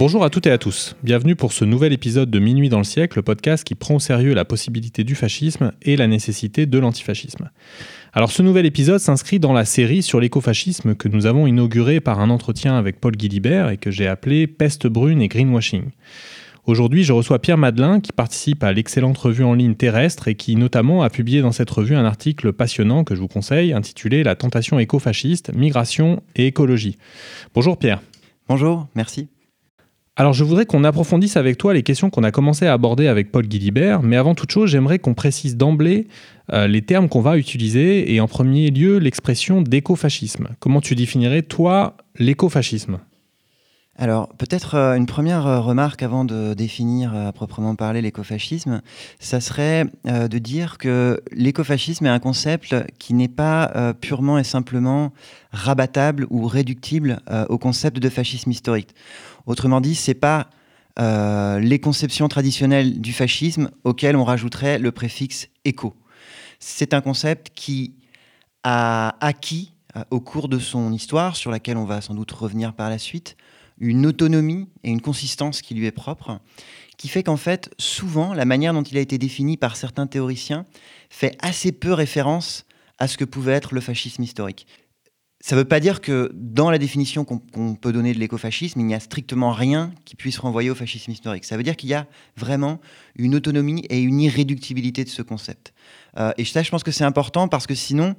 Bonjour à toutes et à tous, bienvenue pour ce nouvel épisode de Minuit dans le siècle, le podcast qui prend au sérieux la possibilité du fascisme et la nécessité de l'antifascisme. Alors ce nouvel épisode s'inscrit dans la série sur l'écofascisme que nous avons inauguré par un entretien avec Paul Guilibert et que j'ai appelé Peste brune et greenwashing. Aujourd'hui, je reçois Pierre Madelin qui participe à l'excellente revue en ligne terrestre et qui notamment a publié dans cette revue un article passionnant que je vous conseille intitulé La tentation écofasciste, migration et écologie. Bonjour Pierre. Bonjour, merci. Alors je voudrais qu'on approfondisse avec toi les questions qu'on a commencé à aborder avec Paul Guilibert, mais avant toute chose, j'aimerais qu'on précise d'emblée euh, les termes qu'on va utiliser et en premier lieu l'expression d'écofascisme. Comment tu définirais toi l'écofascisme? Alors, peut-être euh, une première euh, remarque avant de définir à proprement parler l'écofascisme, ça serait de dire que l'écofascisme est un concept qui n'est pas purement et simplement rabattable ou réductible au concept de fascisme historique. Autrement dit, c'est pas les conceptions traditionnelles du fascisme auxquelles on rajouterait le préfixe éco. C'est un concept qui a acquis au cours de son histoire, sur laquelle on va sans doute revenir par la suite, une autonomie et une consistance qui lui est propre, qui fait qu'en fait, souvent, la manière dont il a été défini par certains théoriciens fait assez peu référence à ce que pouvait être le fascisme historique. Ça ne veut pas dire que dans la définition qu'on peut donner de l'écofascisme, il n'y a strictement rien qui puisse renvoyer au fascisme historique. Ça veut dire qu'il y a vraiment une autonomie et une irréductibilité de ce concept. Euh, et ça, je pense que c'est important parce que sinon,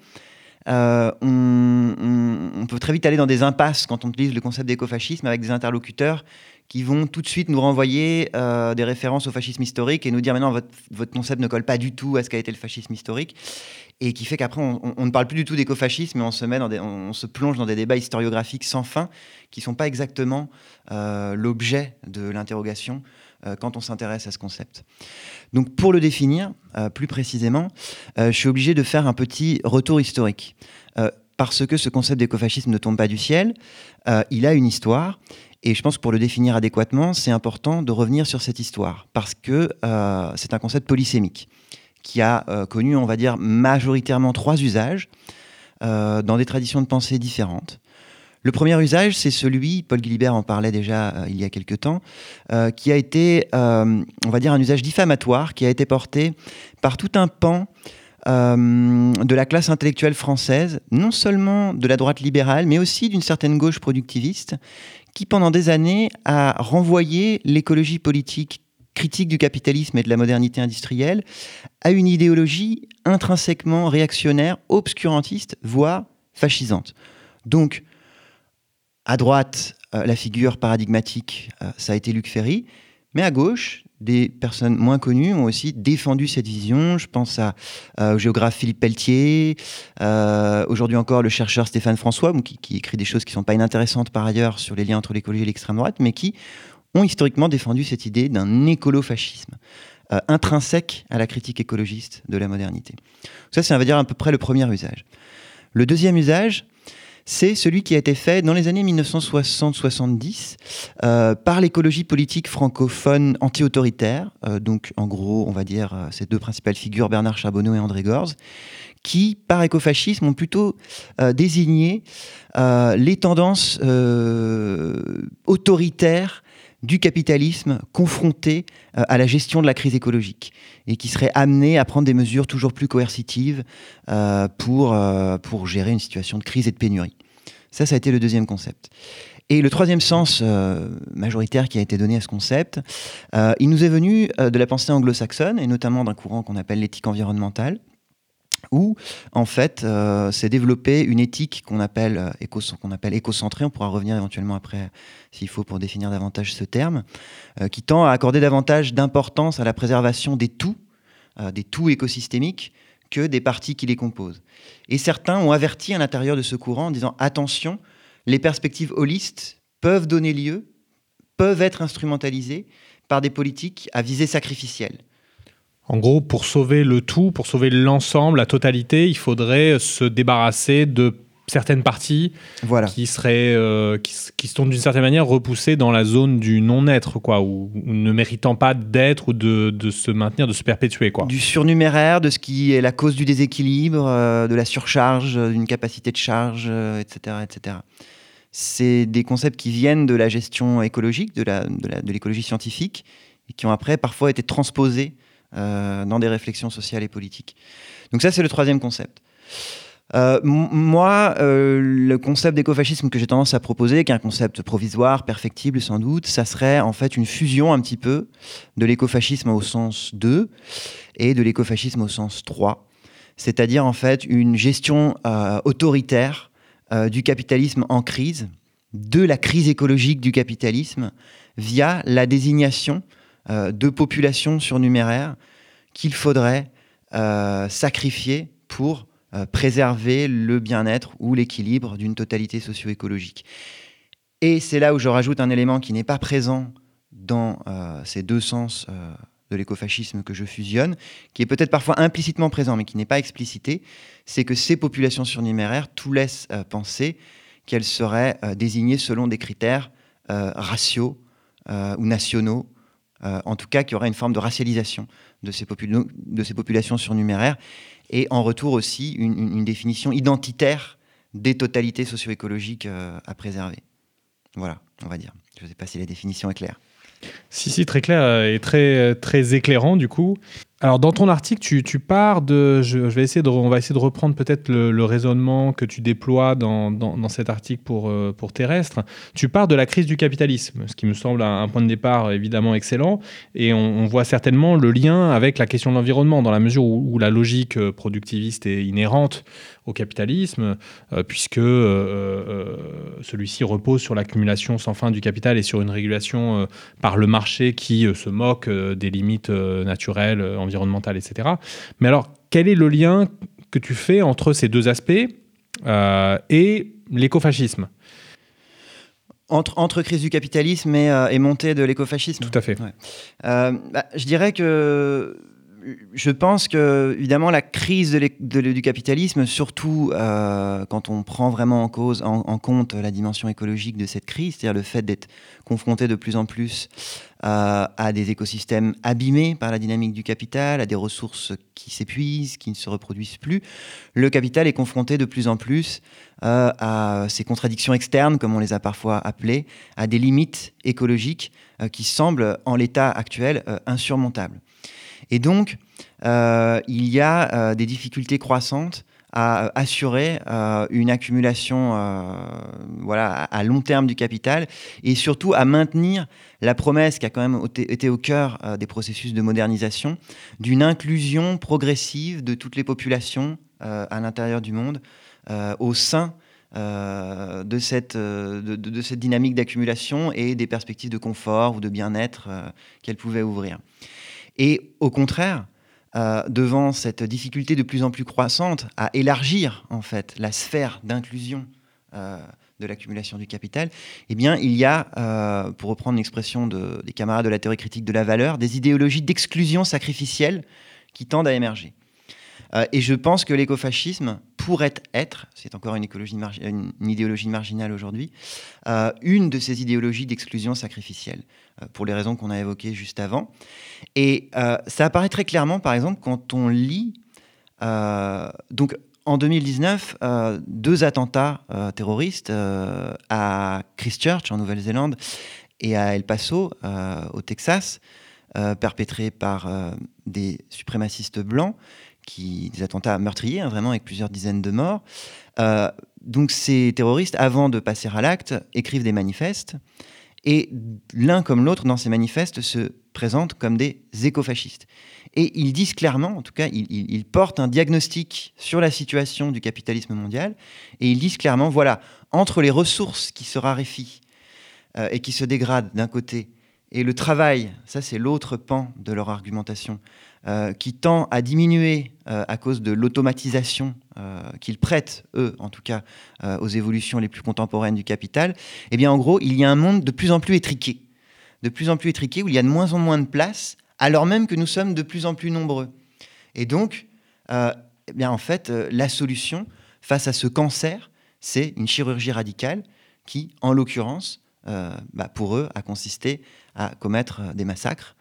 euh, on, peut très vite aller dans des impasses quand on utilise le concept d'écofascisme avec des interlocuteurs qui vont tout de suite nous renvoyer euh, des références au fascisme historique et nous dire maintenant votre, votre concept ne colle pas du tout à ce qu'a été le fascisme historique et qui fait qu'après on, ne parle plus du tout d'écofascisme mais on se met on, se plonge dans des débats historiographiques sans fin qui sont pas exactement euh, l'objet de l'interrogation quand on s'intéresse à ce concept. Donc pour le définir euh, plus précisément, euh, je suis obligé de faire un petit retour historique. Euh, parce que ce concept d'écofascisme ne tombe pas du ciel, il a une histoire. Et je pense que pour le définir adéquatement, c'est important de revenir sur cette histoire. Parce que c'est un concept polysémique qui a connu, on va dire, majoritairement trois usages dans des traditions de pensée différentes. Le premier usage, c'est celui, Paul Guilibert en parlait déjà euh, il y a quelque temps, euh, qui a été, euh, on va dire, un usage diffamatoire qui a été porté par tout un pan de la classe intellectuelle française, non seulement de la droite libérale, mais aussi d'une certaine gauche productiviste, qui pendant des années a renvoyé l'écologie politique critique du capitalisme et de la modernité industrielle à une idéologie intrinsèquement réactionnaire, obscurantiste, voire fascisante. Donc, à droite, euh, la figure paradigmatique, euh, ça a été Luc Ferry, mais à gauche, des personnes moins connues ont aussi défendu cette vision. Je pense à, euh, au géographe Philippe Pelletier, aujourd'hui encore le chercheur Stéphane François, qui, écrit des choses qui ne sont pas inintéressantes par ailleurs sur les liens entre l'écologie et l'extrême droite, mais qui ont historiquement défendu cette idée d'un écolofascisme intrinsèque à la critique écologiste de la modernité. Ça, c'est, on va dire, à peu près le premier usage. Le deuxième usage, c'est celui qui a été fait dans les années 1960-70 euh, par l'écologie politique francophone anti-autoritaire, euh, donc en gros, on va dire euh, ces deux principales figures, Bernard Charbonneau et André Gorz, qui, par écofascisme, ont plutôt désigné les tendances autoritaires du capitalisme confronté à la gestion de la crise écologique et qui serait amené à prendre des mesures toujours plus coercitives pour, pour gérer une situation de crise et de pénurie. Ça, ça a été le deuxième concept. Et le troisième sens euh, majoritaire qui a été donné à ce concept, euh, il nous est venu euh, de la pensée anglo-saxonne, et notamment d'un courant qu'on appelle l'éthique environnementale, où en fait s'est développée une éthique qu'on appelle, éco, qu'on appelle écocentrée, on pourra revenir éventuellement après s'il faut pour définir davantage ce terme, qui tend à accorder davantage d'importance à la préservation des tout, des tout écosystémiques, que des parties qui les composent. Et certains ont averti à l'intérieur de ce courant en disant attention, les perspectives holistes peuvent donner lieu, peuvent être instrumentalisées par des politiques à visée sacrificielle. En gros, pour sauver le tout, pour sauver l'ensemble, la totalité, il faudrait se débarrasser de certaines parties Voilà. qui seraient, euh, qui, sont d'une certaine manière repoussées dans la zone du non-être, quoi, ou, ou ne méritant pas d'être ou de, de se maintenir, de se perpétuer, quoi. Du surnuméraire, de ce qui est la cause du déséquilibre, euh, de la surcharge, euh, d'une capacité de charge, euh, etc., etc. C'est des concepts qui viennent de la gestion écologique, de la- de la- de l'écologie scientifique, et qui ont après parfois été transposés euh, dans des réflexions sociales et politiques. Donc ça, c'est le troisième concept. Euh, moi, euh, le concept d'écofascisme que j'ai tendance à proposer, qui est un concept provisoire, perfectible sans doute, ça serait en fait une fusion un petit peu de l'écofascisme au sens 2 et de l'écofascisme au sens 3, c'est-à-dire en fait une gestion autoritaire du capitalisme en crise, de la crise écologique du capitalisme, via la désignation de populations surnuméraires qu'il faudrait euh, sacrifier pour euh, préserver le bien-être ou l'équilibre d'une totalité socio-écologique. Et c'est là où je rajoute un élément qui n'est pas présent dans euh, ces deux sens euh, de l'écofascisme que je fusionne, qui est peut-être parfois implicitement présent, mais qui n'est pas explicité, c'est que ces populations surnuméraires, tout laisse euh, penser qu'elles seraient euh, désignées selon des critères euh, raciaux euh, ou nationaux, euh, en tout cas qu'il y aurait une forme de racialisation de ces, populations surnuméraires, et en retour aussi une définition identitaire des totalités socio-écologiques euh, à préserver. Voilà, on va dire. Je ne sais pas si la définition est claire. Si, si, très clair euh, et très, très éclairant du coup. Alors dans ton article, tu, pars de, je, vais essayer de, on va essayer de reprendre peut-être le, raisonnement que tu déploies dans, dans, cet article pour, euh, pour Terrestre. Tu pars de la crise du capitalisme, ce qui me semble un, point de départ évidemment excellent, et on, voit certainement le lien avec la question de l'environnement, dans la mesure où, où la logique euh, productiviste est inhérente au capitalisme, euh, puisque euh, euh, celui-ci repose sur l'accumulation sans fin du capital et sur une régulation par le marché qui se moque des limites naturelles, environnementales, etc. Mais alors, quel est le lien que tu fais entre ces deux aspects et l'écofascisme? Entre, entre crise du capitalisme et, euh, et montée de l'écofascisme Tout à fait. Euh, bah, je dirais que je pense que évidemment la crise du capitalisme, surtout euh, quand on prend vraiment en compte la dimension écologique de cette crise, c'est-à-dire le fait d'être confronté de plus en plus euh, à des écosystèmes abîmés par la dynamique du capital, à des ressources qui s'épuisent, qui ne se reproduisent plus, le capital est confronté de plus en plus euh, à ces contradictions externes, comme on les a parfois appelées, à des limites écologiques qui semblent en l'état actuel insurmontables. Et donc, euh, il y a euh, des difficultés croissantes à euh, assurer une accumulation voilà, à, long terme du capital et surtout à maintenir la promesse qui a quand même été, au cœur des processus de modernisation d'une inclusion progressive de toutes les populations à l'intérieur du monde au sein de, cette, de, cette dynamique d'accumulation et des perspectives de confort ou de bien-être qu'elle pouvait ouvrir. Et au contraire, euh, devant cette difficulté de plus en plus croissante à élargir en fait la sphère d'inclusion euh, de l'accumulation du capital, eh il y a, euh, pour reprendre l'expression de- des camarades de la théorie critique de la valeur, des idéologies d'exclusion sacrificielle qui tendent à émerger. Euh, et je pense que l'écofascisme pourrait être, c'est encore une, idéologie marginale aujourd'hui, euh, une de ces idéologies d'exclusion sacrificielle, euh, pour les raisons qu'on a évoquées juste avant. Et ça apparaît très clairement, par exemple, quand on lit. donc, en 2019, euh, deux attentats terroristes à Christchurch, en Nouvelle-Zélande, et à El Paso, au Texas, perpétrés par des suprémacistes blancs, qui, des attentats meurtriers, hein, vraiment, avec plusieurs dizaines de morts. Euh, donc, ces terroristes, avant de passer à l'acte, écrivent des manifestes. Et l'un comme l'autre, dans ces manifestes, se présentent comme des écofascistes. Et ils disent clairement, en tout cas, ils, ils- portent un diagnostic sur la situation du capitalisme mondial, et ils disent clairement, voilà, entre les ressources qui se raréfient euh, et qui se dégradent d'un côté, et le travail, ça c'est l'autre pan de leur argumentation, euh, qui tend à diminuer euh, à cause de l'automatisation euh, qu'ils prêtent, eux en tout cas, aux évolutions les plus contemporaines du capital, eh bien en gros, il y a un monde de plus en plus étriqué, de plus en plus étriqué, où il y a de moins en moins de place, alors même que nous sommes de plus en plus nombreux. Et donc, eh bien en fait, la solution face à ce cancer, c'est une chirurgie radicale qui, en l'occurrence, bah, pour eux, a consisté à commettre des massacres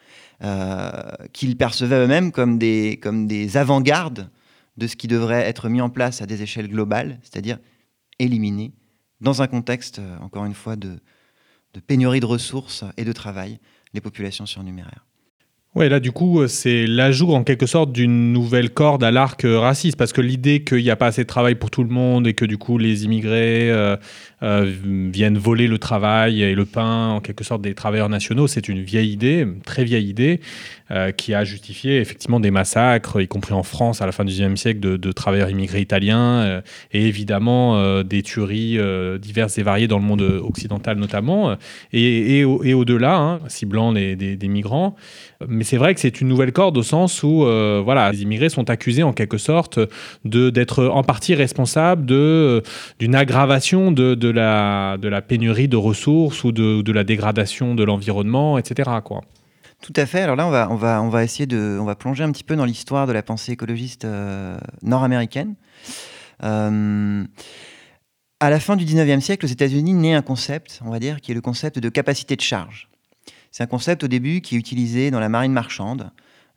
qu'ils percevaient eux-mêmes comme des, comme des avant-gardes de ce qui devrait être mis en place à des échelles globales, c'est-à-dire éliminer, dans un contexte, euh, encore une fois, de, de pénurie de ressources et de travail, les populations surnuméraires. Ouais, là, du coup, c'est l'ajout en quelque sorte d'une nouvelle corde à l'arc euh, raciste, parce que l'idée qu'il n'y a pas assez de travail pour tout le monde et que du coup les immigrés euh, euh, viennent voler le travail et le pain, en quelque sorte, des travailleurs nationaux, c'est une vieille idée, très vieille idée, euh, qui a justifié effectivement des massacres, y compris en France à la fin du XIXe siècle, de, travailleurs immigrés italiens, euh, et évidemment euh, des tueries diverses et variées dans le monde occidental notamment, et, et, au- au-delà, hein, ciblant les, des, des migrants. Mais c'est vrai que c'est une nouvelle corde au sens où voilà, les immigrés sont accusés en quelque sorte d'être en partie responsables d'une aggravation de, de la de la pénurie de ressources ou de, de la dégradation de l'environnement, etc. Quoi. Tout à fait. Alors là, on va, essayer de, on va plonger un petit peu dans l'histoire de la pensée écologiste euh, nord-américaine. Euh, à la fin du 19e siècle, aux États-Unis, naît un concept, on va dire, qui est le concept de capacité de charge. C'est un concept au début qui est utilisé dans la marine marchande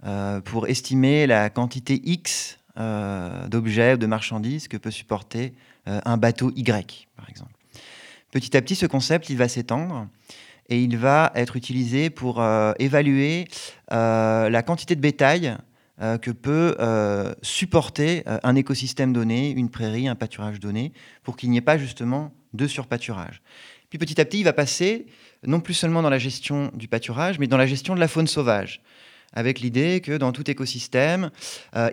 euh, pour estimer la quantité X d'objets ou de marchandises que peut supporter un bateau Y, par exemple. Petit à petit, ce concept, il va s'étendre et il va être utilisé pour euh, évaluer euh, la quantité de bétail euh, que peut supporter un écosystème donné, une prairie, un pâturage donné, pour qu'il n'y ait pas justement de surpâturage. Puis petit à petit, il va passer non plus seulement dans la gestion du pâturage, mais dans la gestion de la faune sauvage, avec l'idée que dans tout écosystème,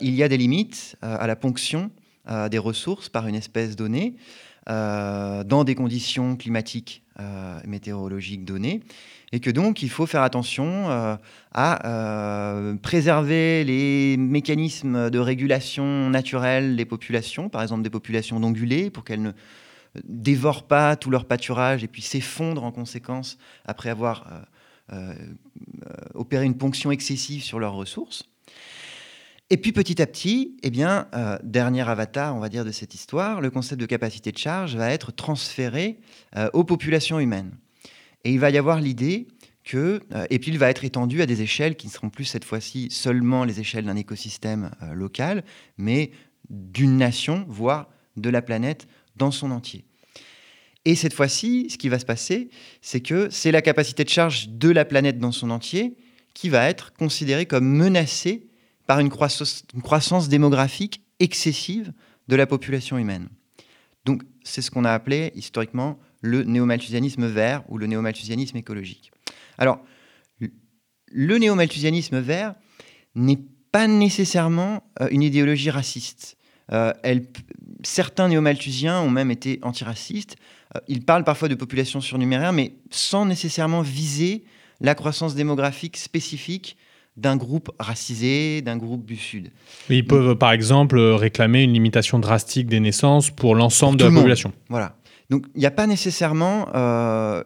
il y a des limites à la ponction des ressources par une espèce donnée, dans des conditions climatiques météorologiques données, et que donc il faut faire attention euh, à euh, préserver les mécanismes de régulation naturelle des populations, par exemple des populations d'ongulés, pour qu'elles ne dévorent pas tout leur pâturage et puis s'effondrent en conséquence après avoir euh, euh, euh, opéré une ponction excessive sur leurs ressources. Et puis petit à petit, eh bien, euh, dernier avatar, on va dire, de cette histoire, le concept de capacité de charge va être transféré euh, aux populations humaines. Et il va y avoir l'idée que, euh, et puis il va être étendu à des échelles qui ne seront plus cette fois-ci seulement les échelles d'un écosystème local, mais d'une nation, voire de la planète dans son entier. Et cette fois-ci, ce qui va se passer, c'est que c'est la capacité de charge de la planète dans son entier qui va être considérée comme menacée par une croissance, démographique excessive de la population humaine. Donc, c'est ce qu'on a appelé historiquement le néomalthusianisme vert ou le néomalthusianisme écologique. Alors, le néomalthusianisme vert n'est pas nécessairement euh, une idéologie raciste. Euh, certains néomalthusiens ont même été antiracistes. Euh, ils parlent parfois de populations surnuméraires, mais sans nécessairement viser la croissance démographique spécifique d'un groupe racisé, d'un groupe du Sud. Ils peuvent, par exemple, réclamer une limitation drastique des naissances pour l'ensemble de la population. Voilà. Donc il n'y a pas nécessairement... euh,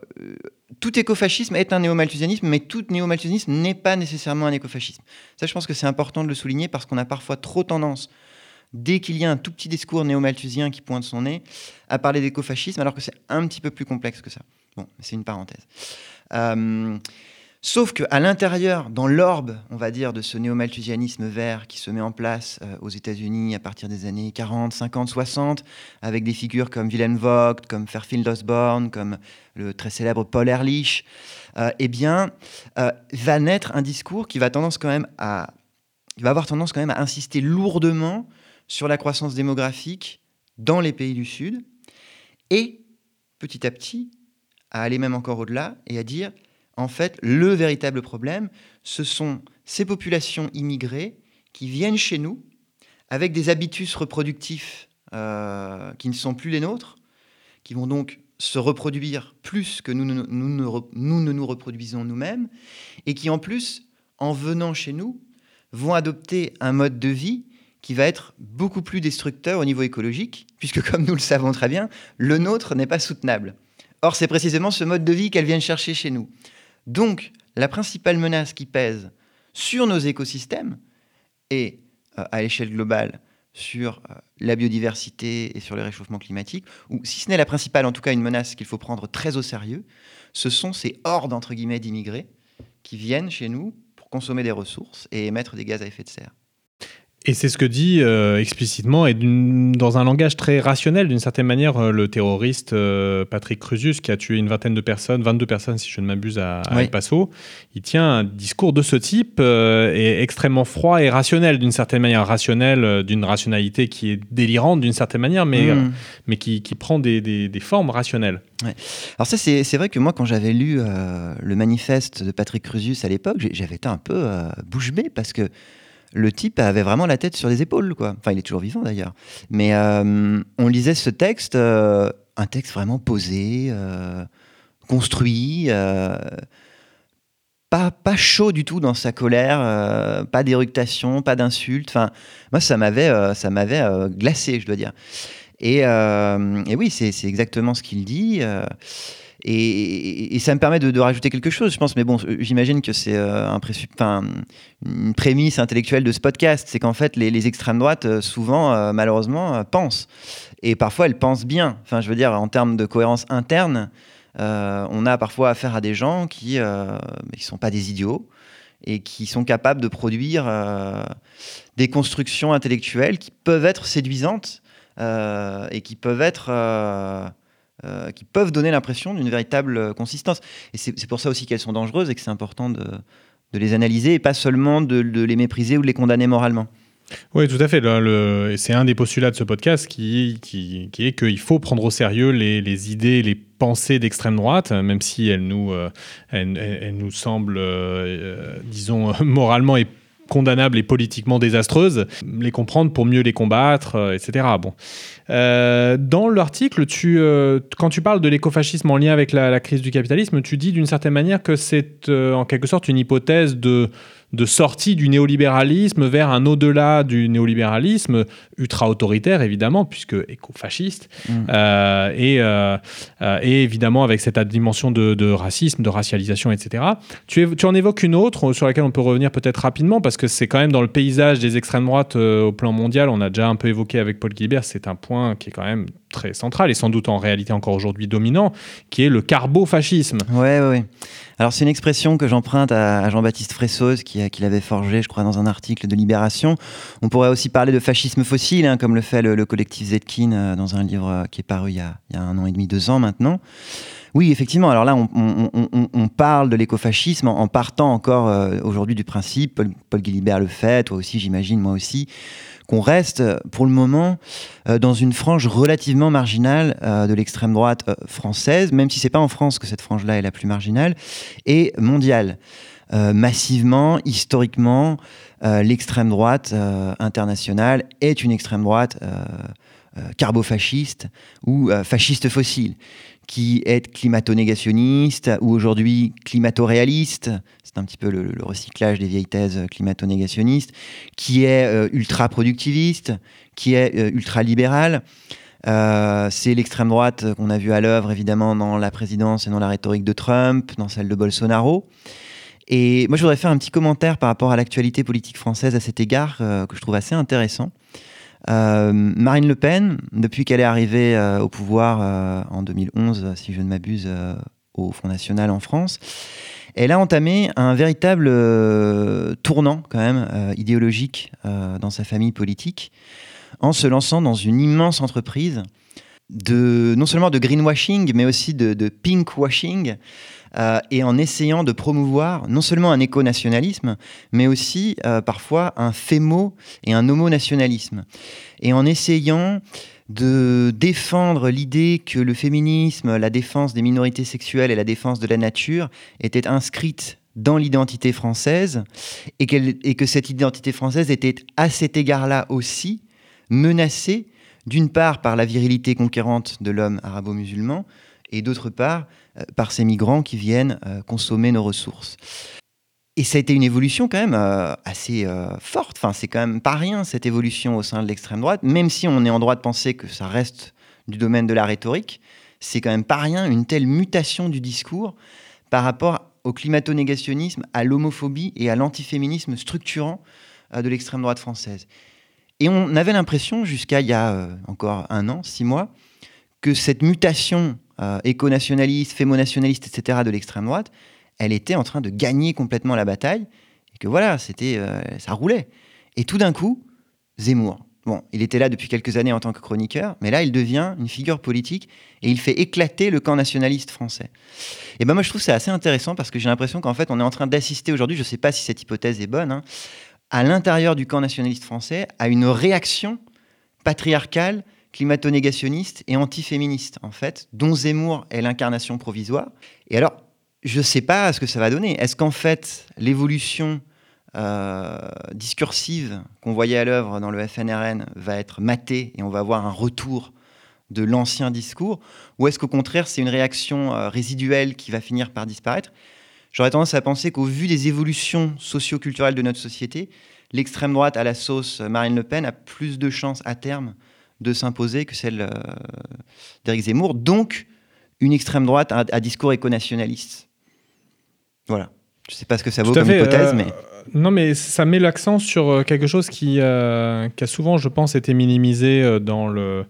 tout écofascisme est un néomalthusianisme, mais tout néomalthusianisme n'est pas nécessairement un écofascisme. Ça, je pense que c'est important de le souligner parce qu'on a parfois trop tendance, dès qu'il y a un tout petit discours néomalthusien qui pointe son nez, à parler d'écofascisme, alors que c'est un petit peu plus complexe que ça. Bon, c'est une parenthèse. Euh, sauf qu'à l'intérieur, dans l'orbe, on va dire, de ce néomalthusianisme vert qui se met en place euh, aux États-Unis à partir des années 40, 50, 60, avec des figures comme Wilhelm Vogt, comme Fairfield Osborne, comme le très célèbre Paul Ehrlich, euh, eh bien, euh, va naître un discours qui va va avoir tendance quand même à insister lourdement sur la croissance démographique dans les pays du Sud, et petit à petit à aller même encore au-delà et à dire, en fait, le véritable problème, ce sont ces populations immigrées qui viennent chez nous avec des habitus reproductifs euh, qui ne sont plus les nôtres, qui vont donc se reproduire plus que nous, nous ne nous reproduisons nous-mêmes, et qui en plus, en venant chez nous, vont adopter un mode de vie qui va être beaucoup plus destructeur au niveau écologique, puisque comme nous le savons très bien, le nôtre n'est pas soutenable. Or, c'est précisément ce mode de vie qu'elles viennent chercher chez nous. Donc, la principale menace qui pèse sur nos écosystèmes, et euh, à l'échelle globale sur euh, la biodiversité et sur le réchauffement climatique, ou si ce n'est la principale, en tout cas une menace qu'il faut prendre très au sérieux, ce sont ces hordes, entre guillemets, d'immigrés qui viennent chez nous pour consommer des ressources et émettre des gaz à effet de serre. Et c'est ce que dit euh, explicitement et dans un langage très rationnel, d'une certaine manière, euh, le terroriste euh, Patrick Crusius, qui a tué une vingtaine de personnes, 22 personnes si je ne m'abuse, à, El Paso. Il tient un discours de ce type et extrêmement froid et rationnel, d'une certaine manière, rationnel, d'une rationalité qui est délirante d'une certaine manière, mais, mmh. mais qui, qui, prend des, des, des, formes rationnelles. Ouais. Alors ça, c'est vrai que moi, quand j'avais lu le manifeste de Patrick Crusius à l'époque, j'avais été un peu bouche bée parce que le type avait vraiment la tête sur les épaules, quoi. Enfin, il est toujours vivant d'ailleurs. Mais euh, on lisait ce texte, euh, un texte vraiment posé, euh, construit, pas, pas chaud du tout dans sa colère, pas d'éructation, pas d'insulte. Enfin, moi, ça m'avait, ça m'avait glacé, je dois dire. Et, et oui, c'est exactement ce qu'il dit. Et, ça me permet de, rajouter quelque chose, je pense. Mais bon, j'imagine que c'est euh, un une prémisse intellectuelle de ce podcast. C'est qu'en fait, les, extrêmes droites, euh, souvent, euh, malheureusement, pensent. Et parfois, elles pensent bien. Enfin, je veux dire, en termes de cohérence interne, on a parfois affaire à des gens qui ne sont pas des idiots et qui sont capables de produire des constructions intellectuelles qui peuvent être séduisantes et qui peuvent être euh, qui peuvent donner l'impression d'une véritable consistance. Et c'est pour ça aussi qu'elles sont dangereuses et que c'est important de, les analyser et pas seulement de, les mépriser ou de les condamner moralement. Oui, tout à fait. C'est un des postulats de ce podcast qui, est qu'il faut prendre au sérieux les, idées, les pensées d'extrême droite, même si elles nous, euh, nous semblent, euh, disons, moralement et condamnables et politiquement désastreuses, les comprendre pour mieux les combattre, euh, etc. Bon. Euh, dans l'article, tu, euh, quand tu parles de l'écofascisme en lien avec la, la, crise du capitalisme, tu dis d'une certaine manière que c'est en quelque sorte une hypothèse de de sortie du néolibéralisme vers un au-delà du néolibéralisme ultra-autoritaire, évidemment, puisque éco-fasciste, mm. euh, et, euh, euh, et, évidemment avec cette dimension de, racisme, de racialisation, etc. Tu, tu, en évoques une autre sur laquelle on peut revenir peut-être rapidement, parce que c'est quand même dans le paysage des extrêmes droites au plan mondial, on a déjà un peu évoqué avec Paul Gilbert, c'est un point qui est quand même très central et sans doute en réalité encore aujourd'hui dominant, qui est le carbo-fascisme. Ouais, ouais. Alors c'est une expression que j'emprunte à, Jean-Baptiste Fressoz, qui, qui l'avait forgé, je crois, dans un article de Libération. On pourrait aussi parler de fascisme fossile, hein, comme le fait le, collectif Zetkin euh, dans un livre euh, qui est paru il y, a, un an et demi, deux ans maintenant. Oui, effectivement. Alors là, on, parle de l'écofascisme en, partant encore euh, aujourd'hui du principe, Paul, Paul Guilibert le fait, toi aussi, j'imagine, moi aussi, qu'on reste pour le moment euh, dans une frange relativement marginale euh, de l'extrême droite euh, française, même si c'est pas en France que cette frange-là est la plus marginale, et mondiale. Massivement, historiquement, l'extrême droite internationale est une extrême droite carbofasciste ou fasciste fossile qui est climato-négationniste ou aujourd'hui climato-réaliste, c'est un petit peu le, recyclage des vieilles thèses climato-négationnistes, qui est euh, ultra-productiviste, qui est euh, ultra-libéral. Euh, c'est l'extrême droite qu'on a vu à l'œuvre évidemment dans la présidence et dans la rhétorique de Trump, dans celle de Bolsonaro. Et moi je voudrais faire un petit commentaire par rapport à l'actualité politique française à cet égard que je trouve assez intéressant. Euh, Marine Le Pen, depuis qu'elle est arrivée euh, au pouvoir euh, en 2011, si je ne m'abuse, au Front National en France, elle a entamé un véritable tournant quand même idéologique dans sa famille politique en se lançant dans une immense entreprise non seulement de greenwashing mais aussi de, pinkwashing euh, et en essayant de promouvoir non seulement un éco-nationalisme, mais aussi euh, parfois un fémo et un homo-nationalisme. Et en essayant de défendre l'idée que le féminisme, la défense des minorités sexuelles et la défense de la nature étaient inscrites dans l'identité française et, que cette identité française était à cet égard-là aussi menacée d'une part par la virilité conquérante de l'homme arabo-musulman et d'autre part euh, par ces migrants qui viennent euh, consommer nos ressources. Et ça a été une évolution quand même euh, assez forte. Enfin, c'est quand même pas rien cette évolution au sein de l'extrême droite, même si on est en droit de penser que ça reste du domaine de la rhétorique. C'est quand même pas rien une telle mutation du discours par rapport au climato-négationnisme, à l'homophobie et à l'antiféminisme structurant de l'extrême droite française. Et on avait l'impression, jusqu'à il y a euh, encore un an, six mois, que cette mutation euh, éco-nationaliste, fémo-nationaliste, etc., de l'extrême droite, elle était en train de gagner complètement la bataille, et que voilà, c'était, euh, ça roulait. Et tout d'un coup, Zemmour. Bon, il était là depuis quelques années en tant que chroniqueur, mais là, il devient une figure politique et il fait éclater le camp nationaliste français. Et ben moi, je trouve ça assez intéressant parce que j'ai l'impression qu'en fait, on est en train d'assister aujourd'hui, je ne sais pas si cette hypothèse est bonne, hein, à l'intérieur du camp nationaliste français, à une réaction patriarcale, climato-négationniste et antiféministe, en fait, dont Zemmour est l'incarnation provisoire. Et alors, je ne sais pas ce que ça va donner. Est-ce qu'en fait, l'évolution euh, discursive qu'on voyait à l'œuvre dans le FNRN va être matée et on va avoir un retour de l'ancien discours? Ou est-ce qu'au contraire, c'est une réaction euh, résiduelle qui va finir par disparaître? J'aurais tendance à penser qu'au vu des évolutions socio-culturelles de notre société, l'extrême droite à la sauce Marine Le Pen a plus de chances à terme de s'imposer que celle euh, d'Éric Zemmour. Donc, une extrême droite à, à discours éco-nationaliste. Voilà. Je ne sais pas ce que ça vaut comme fait, hypothèse, euh, mais. Non, mais ça met l'accent sur euh, quelque chose qui, euh, qui a souvent, je pense, été minimisé dans le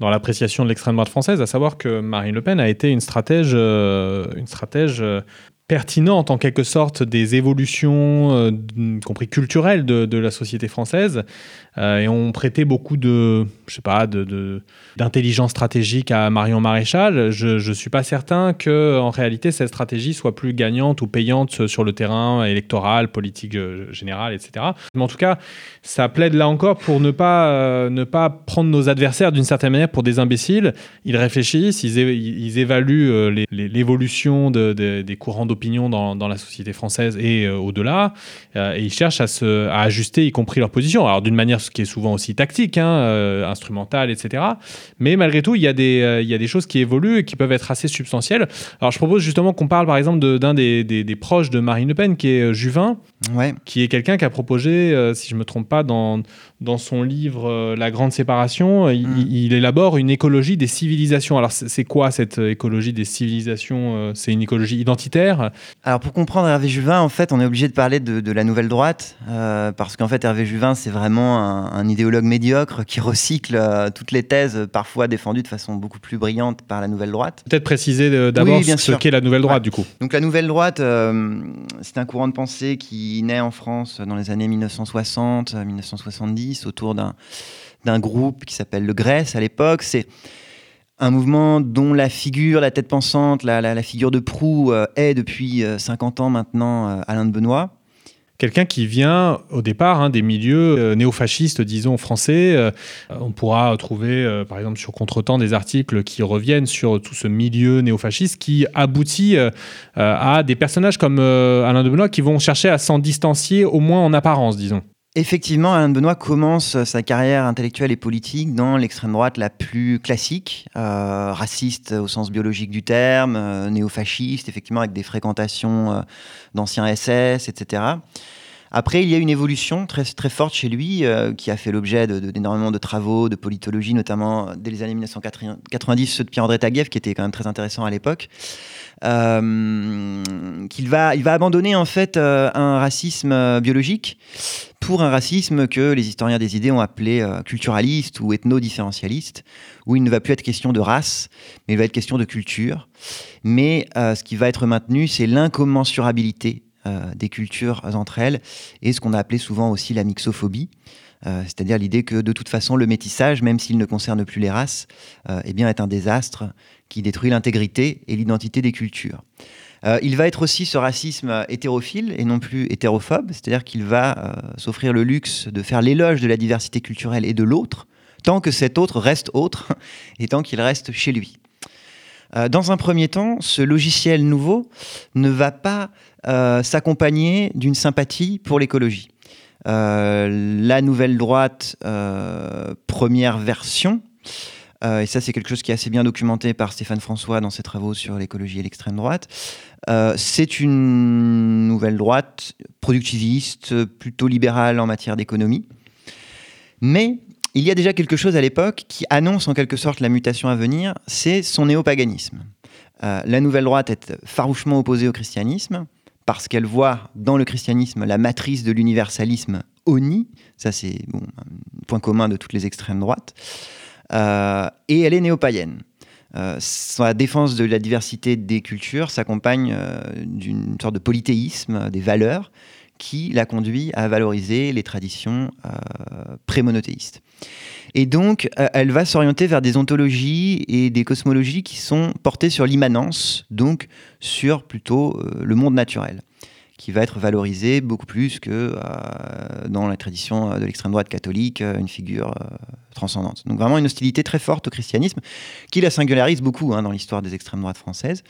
dans l'appréciation de l'extrême droite française, à savoir que Marine Le Pen a été une stratège, euh, une stratège pertinente en quelque sorte des évolutions, euh, y compris culturelles, de, de la société française. Euh, et on prêtait beaucoup de, je sais pas, de, de- d'intelligence stratégique à Marion Maréchal. Je ne suis pas certain que en réalité cette stratégie soit plus gagnante ou payante sur le terrain électoral, politique euh, général, etc. Mais en tout cas, ça plaide là encore pour ne pas, euh, ne pas prendre nos adversaires d'une certaine manière pour des imbéciles. Ils réfléchissent, ils, ils évaluent euh, l'évolution de- de- des courants d'opinion dans, dans la société française et euh, au-delà, euh, et ils cherchent à, se, ajuster, y compris leur position. Alors d'une manière qui est souvent aussi tactique, hein, euh, instrumentale, etc. Mais malgré tout, il y, a des, choses qui évoluent et qui peuvent être assez substantielles. Alors je propose justement qu'on parle par exemple d'un des, proches de Marine Le Pen, qui est Juvin, Ouais. qui est quelqu'un qui a proposé, euh, si je ne me trompe pas, dans, dans son livre euh, La Grande Séparation, euh, il, Mm. il élabore une écologie des civilisations. Alors c'est quoi cette écologie des civilisations euh, C'est une écologie identitaire? Alors pour comprendre Hervé Juvin, en fait, on est obligé de parler de, de la nouvelle droite, parce qu'en fait, Hervé Juvin, c'est vraiment un, un idéologue médiocre qui recycle toutes les thèses, parfois défendues de façon beaucoup plus brillante par la nouvelle droite. Peut-être préciser d'abord Oui, ce qu'est la nouvelle droite Ouais. du coup. Donc la nouvelle droite, c'est un courant de pensée qui naît en France dans les années 1960, euh, 1970, autour d'un groupe qui s'appelle le Grèce à l'époque. C'est un mouvement dont la figure, la tête pensante, la, la- figure de proue euh, est depuis euh, 50 ans maintenant euh, Alain de Benoît. Quelqu'un qui vient au départ hein, des milieux euh, néofascistes, disons français. Euh, on pourra trouver, euh, par exemple, sur Contretemps, des articles qui reviennent sur tout ce milieu néofasciste qui aboutit à des personnages comme Alain de Benoît qui vont chercher à s'en distancier, au moins en apparence, disons. Effectivement, Alain Benoît commence sa carrière intellectuelle et politique dans l'extrême droite la plus classique, euh, raciste au sens biologique du terme, euh, néofasciste, effectivement avec des fréquentations euh, d'anciens SS, etc. Après, il y a une évolution très, très forte chez lui euh, qui a fait l'objet d'énormément de, travaux, de politologie, notamment dès les années 1990, ceux de Pierre-André Taguieff, qui était quand même très intéressant à l'époque. Euh, qu'il va, il va abandonner en fait euh, un racisme biologique pour un racisme que les historiens des idées ont appelé culturaliste ou ethno-différentialiste, où il ne va plus être question de race, mais il va être question de culture. Mais ce qui va être maintenu, c'est l'incommensurabilité euh, des cultures entre elles et ce qu'on a appelé souvent aussi la mixophobie. Euh, c'est-à-dire l'idée que de toute façon le métissage, même s'il ne concerne plus les races, euh, eh bien est un désastre qui détruit l'intégrité et l'identité des cultures. Euh, il va être aussi ce racisme hétérophile et non plus hétérophobe, c'est-à-dire qu'il va s'offrir le luxe de faire l'éloge de la diversité culturelle et de l'autre, tant que cet autre reste autre et tant qu'il reste chez lui. Euh, dans un premier temps, ce logiciel nouveau ne va pas euh, s'accompagner d'une sympathie pour l'écologie. Euh, la nouvelle droite, première version, et ça c'est quelque chose qui est assez bien documenté par Stéphane François dans ses travaux sur l'écologie et l'extrême droite, c'est une nouvelle droite productiviste, plutôt libérale en matière d'économie. Mais il y a déjà quelque chose à l'époque qui annonce en quelque sorte la mutation à venir, c'est son néopaganisme. Euh, la nouvelle droite est farouchement opposée au christianisme, parce qu'elle voit dans le christianisme la matrice de l'universalisme oni, ça c'est un point commun de toutes les extrêmes droites, euh, et elle est néo-païenne. Euh, sa défense de la diversité des cultures s'accompagne euh, d'une sorte de polythéisme des valeurs qui la conduit à valoriser les traditions pré-monothéistes. Et donc, elle va s'orienter vers des ontologies et des cosmologies qui sont portées sur l'immanence, donc sur plutôt le monde naturel qui va être valorisé beaucoup plus que euh, dans la tradition de l'extrême droite catholique, euh, une figure euh, transcendante. Donc vraiment une hostilité très forte au christianisme, qui la singularise beaucoup hein, dans l'histoire des extrêmes droites françaises.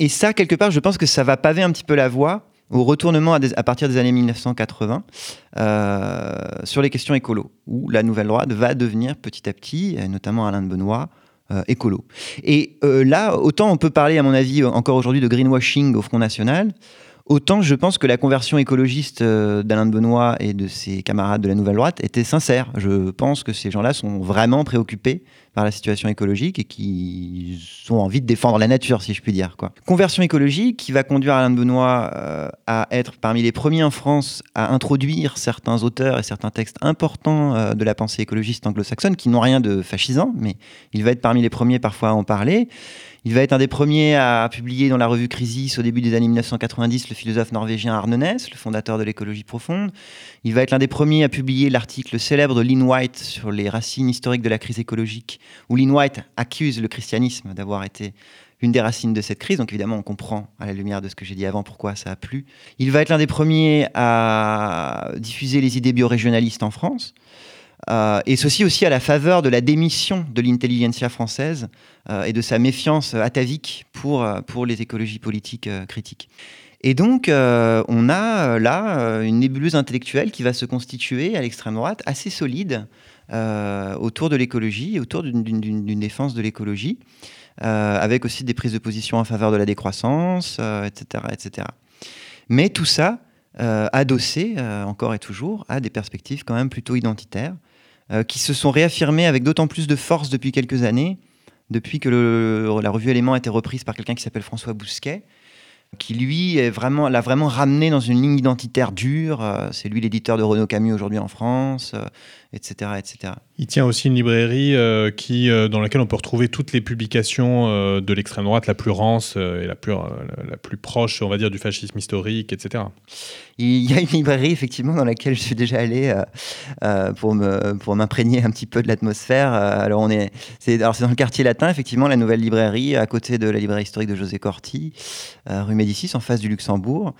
et ça, quelque part, je pense que ça va paver un petit peu la voie au retournement à, partir des années 1980 sur les questions écolo, où la nouvelle droite va devenir petit à petit, notamment Alain de Benoît, écolo. Et là, autant on peut parler, à mon avis, encore aujourd'hui de greenwashing au Front National, Autant je pense que la conversion écologiste euh, d'Alain de Benoît et de ses camarades de la Nouvelle Droite était sincère. Je pense que ces gens-là sont vraiment préoccupés par la situation écologique et qui ont envie de défendre la nature, si je puis dire. Conversion écologique qui va conduire Alain de Benoît euh, à être parmi les premiers en France à introduire certains auteurs et certains textes importants euh, de la pensée écologiste anglo-saxonne qui n'ont rien de fascisant, mais il va être parmi les premiers parfois à en parler. Il va être un des premiers à publier dans la revue Crisis au début des années 1990 le philosophe norvégien Arne le fondateur de l'écologie profonde. Il va être l'un des premiers à publier l'article célèbre de Lynn White sur les racines historiques de la crise écologique, où Lynn White accuse le christianisme d'avoir été une des racines de cette crise. Donc évidemment, on comprend à la lumière de ce que j'ai dit avant pourquoi ça a plu. Il va être l'un des premiers à diffuser les idées biorégionalistes en France. Euh, et ceci aussi à la faveur de la démission de l'intelligentsia française euh, et de sa méfiance atavique pour, euh, pour les écologies politiques critiques. Et donc, on a là une nébuleuse intellectuelle qui va se constituer à l'extrême droite, assez solide, autour de l'écologie, autour d'une défense de l'écologie, avec aussi des prises de position en faveur de la décroissance, etc., etc. Mais tout ça adossé, encore et toujours, à des perspectives quand même plutôt identitaires, qui se sont réaffirmés avec d'autant plus de force depuis quelques années, depuis que la revue Élément a été reprise par quelqu'un qui s'appelle François Bousquet, qui lui l'a vraiment ramené dans une ligne identitaire dure. Euh, c'est lui l'éditeur de Renaud Camus aujourd'hui en France, etc., euh, etc. Il tient aussi une librairie qui, dans laquelle on peut retrouver toutes les publications de l'extrême droite la plus rance et la plus, la plus proche, on va dire, du fascisme historique, etc. Il y a une librairie effectivement dans laquelle je suis déjà allé euh, euh, pour me pour m'imprégner un petit peu de l'atmosphère. Euh, alors on est c'est alors c'est dans le quartier latin effectivement la nouvelle librairie à côté de la librairie historique de José Corti, rue Médicis en face du Luxembourg.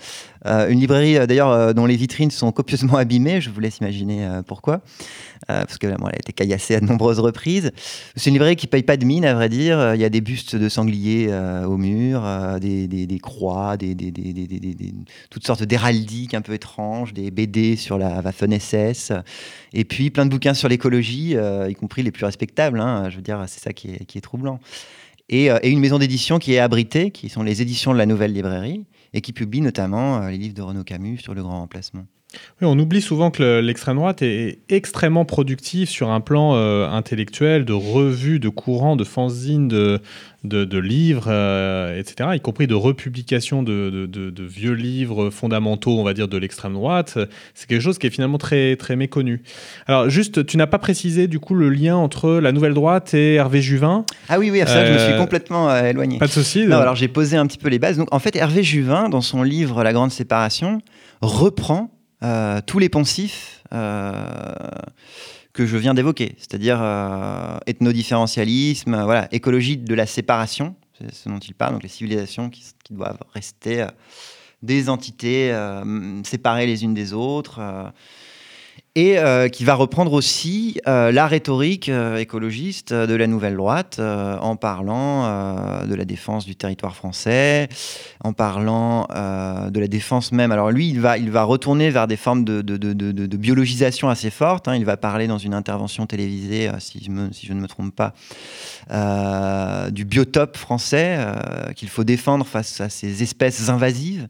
une librairie d'ailleurs dont les vitrines sont copieusement abîmées. Je vous laisse imaginer pourquoi. Parce que bon, elle a été caillassée à de nombreuses reprises. C'est une librairie qui paye pas de mine à vrai dire. Il y a des bustes de sangliers au mur, des, des, croix, toutes sortes d'héraldies un peu étrange, des BD sur la Waffen SS, et puis plein de bouquins sur l'écologie, euh, y compris les plus respectables. Hein. je veux dire, c'est ça qui est, troublant. Euh, et, une maison d'édition qui est abritée, qui sont les éditions de la Nouvelle Librairie, et qui publie notamment euh, les livres de Renaud Camus sur le grand remplacement. Oui, on oublie souvent que l'extrême droite est extrêmement productive sur un plan euh, intellectuel, de revues, de courants, de fanzines, de, de, livres, euh, etc., y compris de republications de, de, vieux livres fondamentaux, on va dire, de l'extrême droite. C'est quelque chose qui est finalement très, très méconnu. Alors, juste, tu n'as pas précisé du coup le lien entre la nouvelle droite et Hervé Juvin? Ah oui, oui, ça, je me suis euh, complètement éloigné. Pas de souci. Non, alors j'ai posé un petit peu les bases. Donc, en fait, Hervé Juvin, dans son livre La Grande Séparation, reprend euh, tous les poncifs euh, que je viens d'évoquer, c'est-à-dire euh, ethnodifferentialisme, voilà, écologie de la séparation, c'est ce dont il parle, donc les civilisations qui doivent rester des entités séparées les unes des autres et euh, qui va reprendre aussi euh, la rhétorique euh, écologiste de la nouvelle droite en parlant de la défense du territoire français, en parlant de la défense même. Alors lui, il va, il va retourner vers des formes de, de, de, de biologisation assez fortes. Hein. Il va parler dans une intervention télévisée, si je, me, si je ne me trompe pas, du biotope français qu'il faut défendre face à ces espèces invasives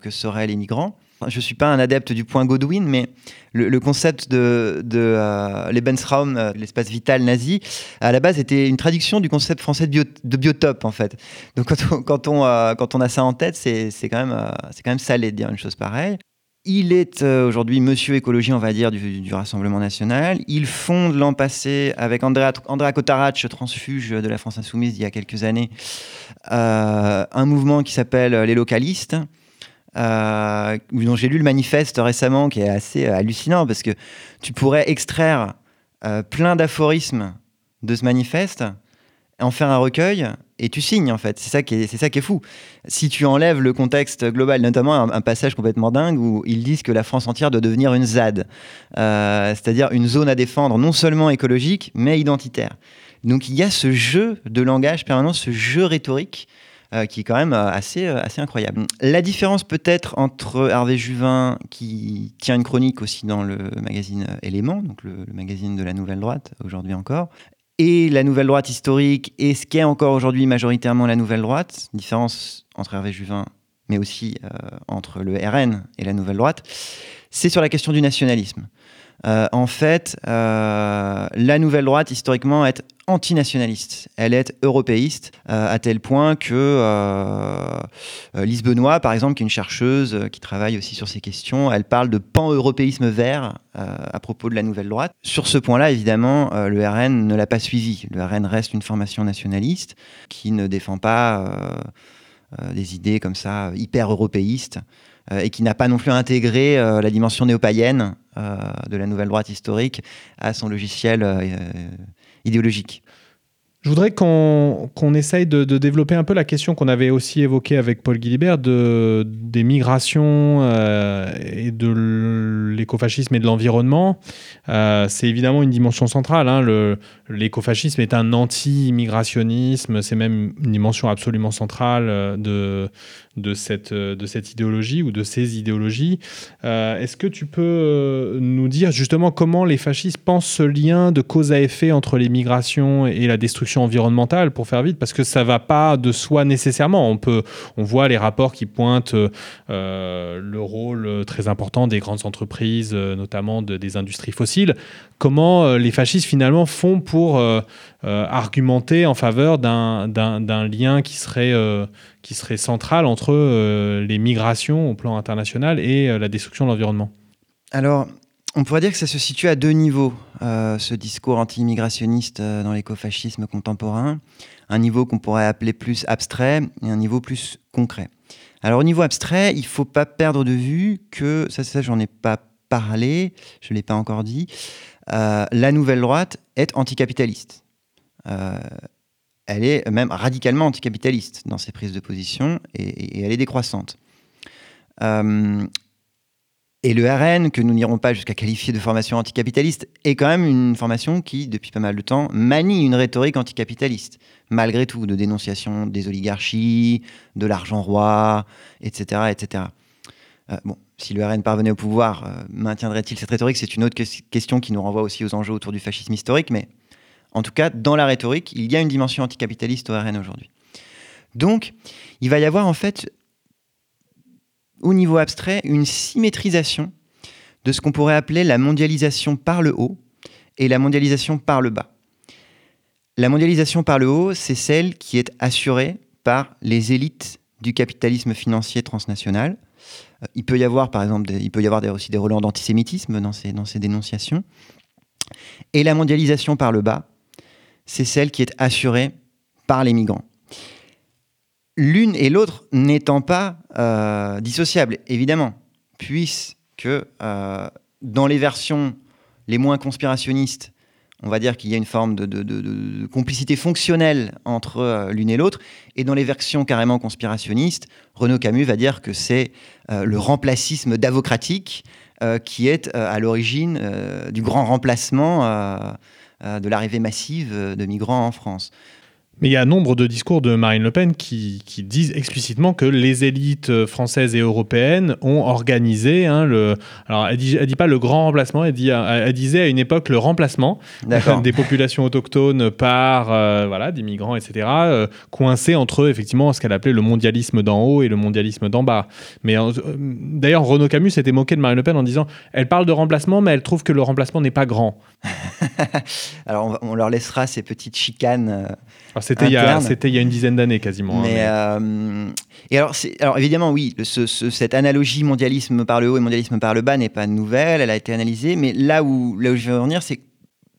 que seraient les migrants. Je ne suis pas un adepte du point Godwin, mais le, concept de, de euh, Lebensraum, euh, l'espace vital nazi, à la base était une traduction du concept français de, biotope, en fait. Donc quand on, euh, a ça en tête, c'est quand, même, salé de dire une chose pareille. Il est aujourd'hui monsieur écologie, on va dire, du, Rassemblement national. Il fonde l'an passé, avec Andrea, Andrea Cotarac, transfuge de la France insoumise d'il y a quelques années, un mouvement qui s'appelle les localistes euh, dont j'ai lu le manifeste récemment, qui est assez euh, hallucinant, parce que tu pourrais extraire euh, plein d'aphorismes de ce manifeste, en faire un recueil, et tu signes en fait. C'est ça qui est, c'est ça qui est fou. Si tu enlèves le contexte global, notamment un, passage complètement dingue où ils disent que la France entière doit devenir une ZAD, c'est-à-dire une zone à défendre non seulement écologique, mais identitaire. Donc il y a ce jeu de langage permanent, ce jeu rhétorique euh, qui est quand même euh, assez, euh, assez incroyable. La différence peut-être entre Hervé Juvin, qui tient une chronique aussi dans le magazine Élément, donc le, magazine de la Nouvelle Droite, aujourd'hui encore, et la Nouvelle Droite historique, et ce qu'est encore aujourd'hui majoritairement la Nouvelle Droite, différence entre Hervé Juvin, mais aussi entre le RN et la Nouvelle Droite, c'est sur la question du nationalisme. Euh, en fait, euh, la nouvelle droite, historiquement, est antinationaliste. Elle est européiste, euh, à tel point que Lise Benoît, par exemple, qui est une chercheuse qui travaille aussi sur ces questions, elle parle de pan-européisme vert à propos de la nouvelle droite. Sur ce point-là, évidemment, le RN ne l'a pas suivi. Le RN reste une formation nationaliste qui ne défend pas des idées comme ça hyper européistes. Et qui n'a pas non plus intégré la dimension néo-païenne de la nouvelle droite historique à son logiciel idéologique. Je voudrais qu'on essaye de, développer un peu la question qu'on avait aussi évoquée avec Paul Guilibert de, des migrations euh, et de l'écofascisme et de l'environnement. Euh, c'est évidemment une dimension centrale. Hein. L'écofascisme est un anti-immigrationnisme, c'est même une dimension absolument centrale euh, de, de, cette, de cette idéologie ou de ces idéologies. Est-ce que tu peux nous dire justement comment les fascistes pensent ce lien de cause à effet entre les migrations et la destruction environnementale, pour faire vite, parce que ça va pas de soi nécessairement. On peut, on voit les rapports qui pointent euh, le rôle très important des grandes entreprises, euh, notamment des industries fossiles. Comment euh, les fascistes finalement font pour argumenter en faveur d'un lien qui serait, qui serait central entre les migrations au plan international et la destruction de l'environnement alors, on pourrait dire que ça se situe à deux niveaux, euh, ce discours anti-immigrationniste euh, dans l'écofascisme contemporain. Un niveau qu'on pourrait appeler plus abstrait et un niveau plus concret. Alors au niveau abstrait, il ne faut pas perdre de vue que, ça, ça j'en ai pas parlé, je ne l'ai pas encore dit, euh, la nouvelle droite est anticapitaliste. Elle est même radicalement anticapitaliste dans ses prises de position et, elle est décroissante. Et le RN, que nous n'irons pas jusqu'à qualifier de formation anticapitaliste, est quand même une formation qui, depuis pas mal de temps, manie une rhétorique anticapitaliste, malgré tout, de dénonciation des oligarchies, de l'argent roi, etc. etc. Euh, bon, si le RN parvenait au pouvoir, euh, maintiendrait-il cette rhétorique? C'est une autre question qui nous renvoie aussi aux enjeux autour du fascisme historique, mais en tout cas, dans la rhétorique, il y a une dimension anticapitaliste au RN aujourd'hui. Donc, il va y avoir en fait au niveau abstrait une symétrisation de ce qu'on pourrait appeler la mondialisation par le haut et la mondialisation par le bas. La mondialisation par le haut, c'est celle qui est assurée par les élites du capitalisme financier transnational. Euh, il peut y avoir, par exemple, il peut y avoir aussi des relents d'antisémitisme dans ces, dans ces dénonciations. Et la mondialisation par le bas, c'est celle qui est assurée par les migrants. L'une et l'autre n'étant pas euh, dissociables, évidemment, puisque euh, dans les versions les moins conspirationnistes, on va dire qu'il y a une forme de, complicité fonctionnelle entre euh, l'une et l'autre, et dans les versions carrément conspirationnistes, Renaud Camus va dire que c'est le remplacisme davocratique qui est à l'origine du grand remplacement de l'arrivée massive de migrants en France. Mais il y a nombre de discours de Marine Le Pen qui, qui disent explicitement que les élites euh, françaises et européennes ont organisé hein, le. Alors, elle dit, elle dit pas le grand remplacement, elle, dit, elle disait à une époque le remplacement des populations autochtones par euh, voilà, des migrants, etc., euh, coincés entre eux, effectivement, ce qu'elle appelait le mondialisme d'en haut et le mondialisme d'en bas. Mais d'ailleurs, Renaud Camus s'était moqué de Marine Le Pen en disant elle parle de remplacement, mais elle trouve que le remplacement n'est pas grand. Alors, on, leur laissera ces petites chicanes. C'était il, y a, il y a une dizaine d'années quasiment. Hein, mais, euh, et alors, alors, évidemment, oui, cette analogie mondialisme par le haut et mondialisme par le bas n'est pas nouvelle, elle a été analysée, mais là où, là où je veux en venir, c'est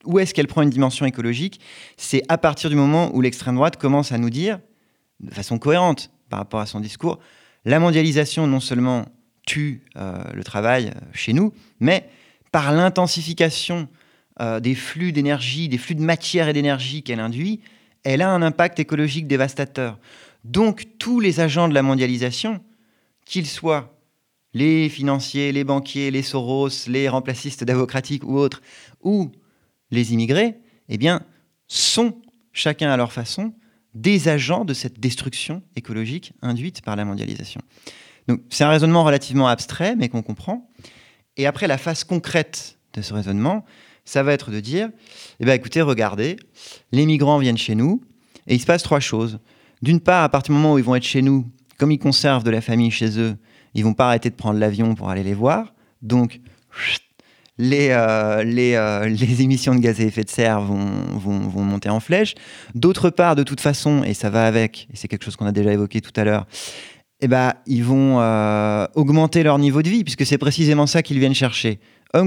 où est-ce qu'elle prend une dimension écologique? C'est à partir du moment où l'extrême droite commence à nous dire, de façon cohérente par rapport à son discours, la mondialisation non seulement tue euh, le travail euh, chez nous, mais par l'intensification des flux d'énergie, des flux de matière et d'énergie qu'elle induit, elle a un impact écologique dévastateur. Donc tous les agents de la mondialisation, qu'ils soient les financiers, les banquiers, les Soros, les remplacistes démocratiques ou autres, ou les immigrés, eh bien, sont, chacun à leur façon, des agents de cette destruction écologique induite par la mondialisation. Donc c'est un raisonnement relativement abstrait, mais qu'on comprend. Et après, la phase concrète de ce raisonnement, ça va être de dire, eh bien, écoutez, regardez, les migrants viennent chez nous, et il se passe trois choses. D'une part, à partir du moment où ils vont être chez nous, comme ils conservent de la famille chez eux, ils vont pas arrêter de prendre l'avion pour aller les voir. Donc, les, euh, les, euh, les, émissions de gaz à effet de serre vont, vont, vont monter en flèche. D'autre part, de toute façon, et ça va avec, et c'est quelque chose qu'on a déjà évoqué tout à l'heure, eh ben, ils vont euh, augmenter leur niveau de vie, puisque c'est précisément ça qu'ils viennent chercher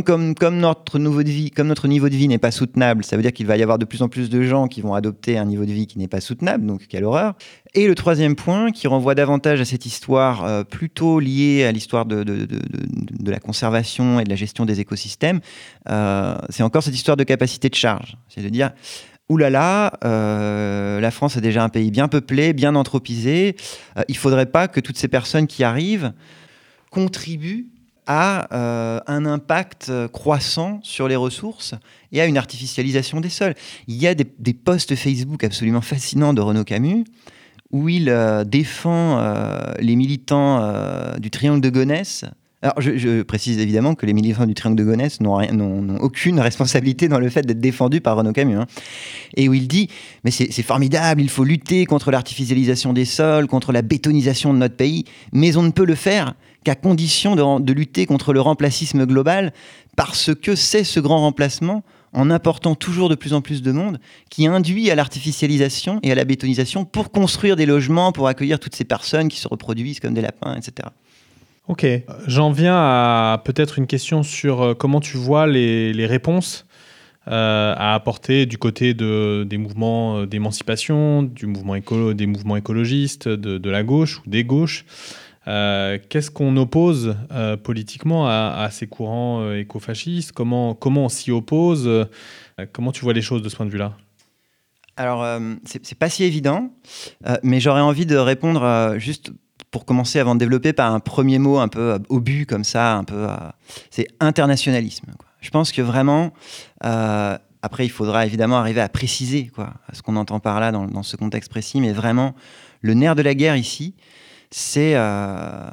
comme, notre niveau de vie, n'est pas soutenable, ça veut dire qu'il va y avoir de plus en plus de gens qui vont adopter un niveau de vie qui n'est pas soutenable, donc quelle horreur. Et le troisième point, qui renvoie davantage à cette histoire euh, plutôt liée à l'histoire de, la conservation et de la gestion des écosystèmes, euh, c'est encore cette histoire de capacité de charge. C'est de dire, oulala, euh, la France est déjà un pays bien peuplé, bien anthropisé, il ne faudrait pas que toutes ces personnes qui arrivent contribuent a euh, un impact croissant sur les ressources et à une artificialisation des sols. Il y a des, posts Facebook absolument fascinants de Renaud Camus où il euh, défend euh, les militants du triangle de Gonesse. Alors, je, précise évidemment que les militants du triangle de Gonesse n'ont aucune responsabilité dans le fait d'être défendus par Renaud Camus. Hein. Et où il dit Mais c'est formidable, il faut lutter contre l'artificialisation des sols, contre la bétonisation de notre pays, mais on ne peut le faire qu'à condition de, lutter contre le remplacisme global, parce que c'est ce grand remplacement, en important toujours de plus en plus de monde, qui induit à l'artificialisation et à la bétonisation pour construire des logements, pour accueillir toutes ces personnes qui se reproduisent comme des lapins, etc. Ok, j'en viens à peut-être une question sur euh, comment tu vois les, réponses euh, à apporter du côté de, des mouvements euh, d'émancipation, des mouvements écologistes, de, la gauche ou des gauches. Euh, qu'est-ce qu'on oppose euh, politiquement à, ces courants euh, écofascistes? Comment, comment on s'y oppose? Comment tu vois les choses de ce point de vue-là? Alors, c'est pas si évident, mais j'aurais envie de répondre juste pour commencer avant de développer par un premier mot un peu au but comme ça, un peu. c'est internationalisme. Je pense que vraiment. après, il faudra évidemment arriver à préciser quoi, ce qu'on entend par là dans, ce contexte précis, mais vraiment, le nerf de la guerre ici, euh,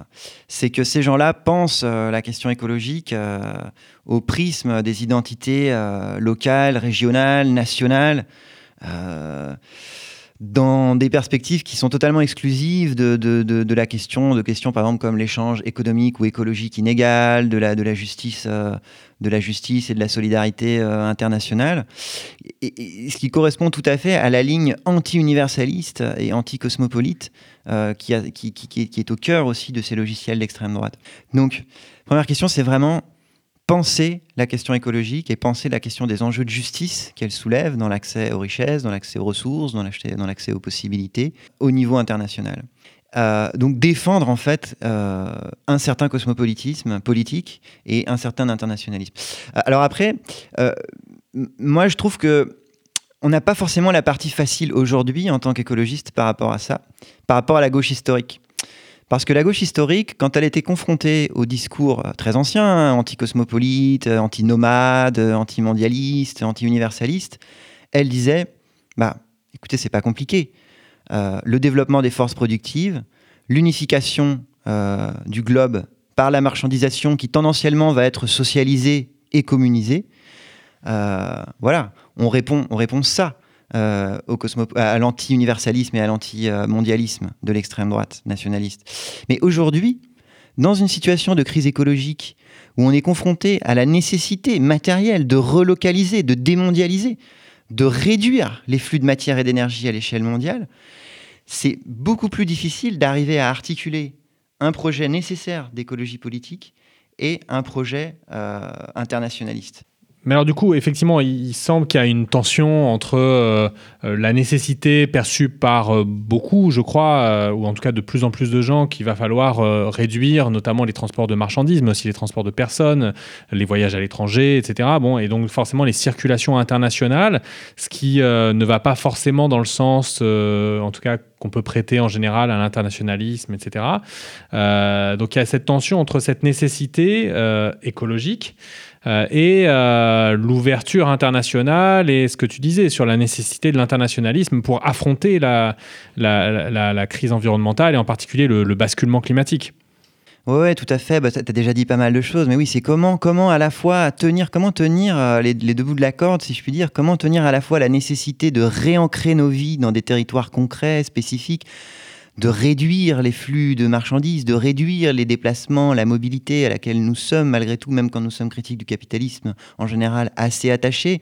c'est que ces gens-là pensent euh, la question écologique euh, au prisme des identités locales, régionales, nationales dans des perspectives qui sont totalement exclusives de, de, la question, de questions par exemple comme l'échange économique ou écologique inégal, de la, de la justice, de la justice et de la solidarité internationale, et, ce qui correspond tout à fait à la ligne anti-universaliste et anti-cosmopolite euh, qui, est au cœur aussi de ces logiciels d'extrême droite. Donc, première question, c'est vraiment penser la question écologique et penser la question des enjeux de justice qu'elle soulève dans l'accès aux richesses, dans l'accès aux ressources, dans l'accès aux possibilités au niveau international. Euh, donc défendre en fait euh, un certain cosmopolitisme politique et un certain internationalisme. Alors après, moi je trouve que on n'a pas forcément la partie facile aujourd'hui en tant qu'écologiste par rapport à ça, par rapport à la gauche historique. Parce que la gauche historique, quand elle était confrontée au discours euh, très ancien, hein, anti-cosmopolite, euh, anti-nomade, euh, anti-mondialiste, anti-universaliste, elle disait bah, Écoutez, c'est pas compliqué. le développement des forces productives, l'unification du globe par la marchandisation qui tendanciellement va être socialisée et communisée. voilà, on répond ça. Euh, à l'anti-universalisme et à l'anti-mondialisme de l'extrême droite nationaliste. Mais aujourd'hui, dans une situation de crise écologique où on est confronté à la nécessité matérielle de relocaliser, de démondialiser, de réduire les flux de matière et d'énergie à l'échelle mondiale, c'est beaucoup plus difficile d'arriver à articuler un projet nécessaire d'écologie politique et un projet euh, internationaliste. Mais alors du coup, effectivement, il semble qu'il y a une tension entre euh, euh, la nécessité perçue par euh, beaucoup, je crois, ou en tout cas de plus en plus de gens, qu'il va falloir réduire, notamment les transports de marchandises, mais aussi les transports de personnes, les voyages à l'étranger, etc. Bon, et donc forcément les circulations internationales, ce qui ne va pas forcément dans le sens, en tout cas qu'on peut prêter en général à l'internationalisme, etc. donc il y a cette tension entre cette nécessité écologique et euh, l'ouverture internationale et ce que tu disais sur la nécessité de l'internationalisme pour affronter la, la, crise environnementale et en particulier le, basculement climatique. Oui, tout à fait. Bah, tu as déjà dit pas mal de choses. Mais oui, c'est comment, comment à la fois tenir, comment tenir euh, les, deux bouts de la corde, si je puis dire, comment tenir à la fois la nécessité de réancrer nos vies dans des territoires concrets, spécifiques, de réduire les flux de marchandises, de réduire les déplacements, la mobilité à laquelle nous sommes, malgré tout, même quand nous sommes critiques du capitalisme en général, assez attachés,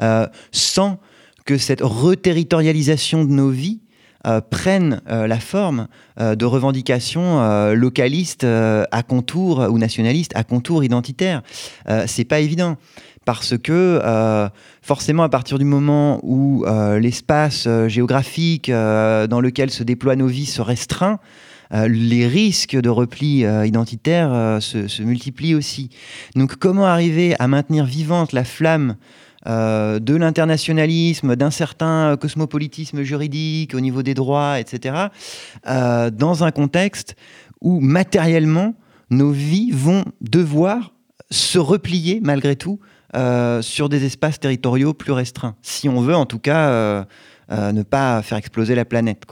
euh, sans que cette reterritorialisation de nos vies euh, prenne euh, la forme de revendications localistes à contour ou nationalistes à contour identitaire. c'est pas évident parce que euh, forcément à partir du moment où euh, l'espace euh, géographique dans lequel se déploient nos vies se restreint, les risques de repli identitaire se, multiplient aussi. Donc comment arriver à maintenir vivante la flamme de l'internationalisme, d'un certain cosmopolitisme juridique au niveau des droits, etc., dans un contexte où matériellement nos vies vont devoir se replier malgré tout euh, sur des espaces territoriaux plus restreints, si on veut en tout cas euh, euh, ne pas faire exploser la planète.